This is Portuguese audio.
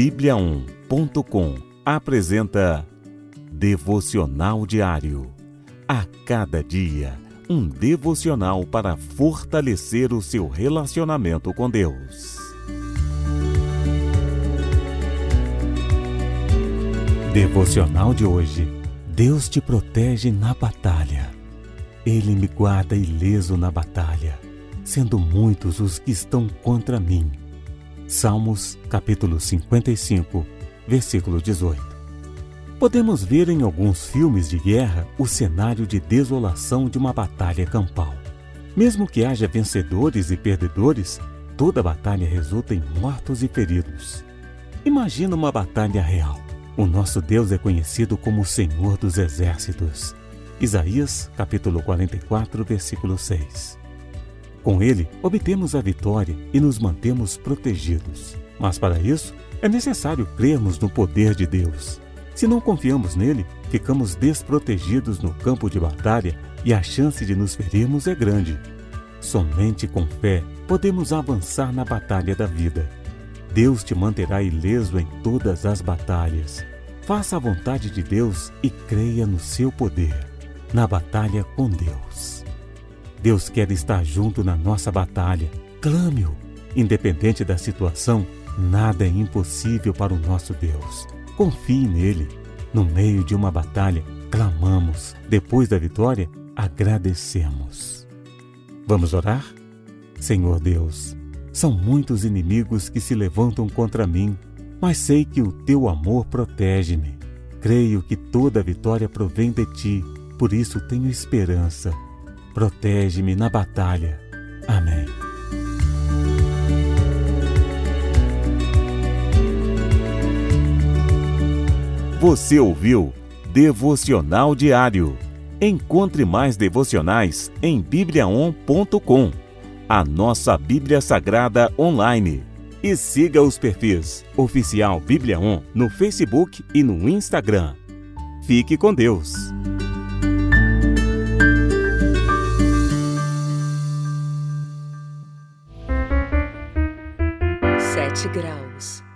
Bíblia1.com apresenta Devocional Diário. A cada dia, um devocional para fortalecer o seu relacionamento com Deus. Devocional de hoje. Deus te protege na batalha. Ele me guarda ileso na batalha, sendo muitos os que estão contra mim Salmos, capítulo 55, versículo 18. Podemos ver em alguns filmes de guerra o cenário de desolação de uma batalha campal. Mesmo que haja vencedores e perdedores, toda batalha resulta em mortos e feridos. Imagina uma batalha real. O nosso Deus é conhecido como o Senhor dos Exércitos. Isaías, capítulo 44, versículo 6. Com ele, obtemos a vitória e nos mantemos protegidos. Mas para isso, é necessário crermos no poder de Deus. Se não confiamos nele, ficamos desprotegidos no campo de batalha e a chance de nos ferirmos é grande. Somente com fé podemos avançar na batalha da vida. Deus te manterá ileso em todas as batalhas. Faça a vontade de Deus e creia no seu poder, na batalha com Deus. Deus quer estar junto na nossa batalha. Clame-o. Independente da situação, nada é impossível para o nosso Deus. Confie nele. No meio de uma batalha, clamamos. Depois da vitória, agradecemos. Vamos orar? Senhor Deus, são muitos inimigos que se levantam contra mim, mas sei que o teu amor protege-me. Creio que toda vitória provém de ti, por isso tenho esperança protege-me na batalha. Amém. Você ouviu Devocional Diário. Encontre mais devocionais em bibliaon.com, a nossa Bíblia Sagrada online. E siga os perfis Oficial Bíblia On no Facebook e no Instagram. Fique com Deus. sete graus.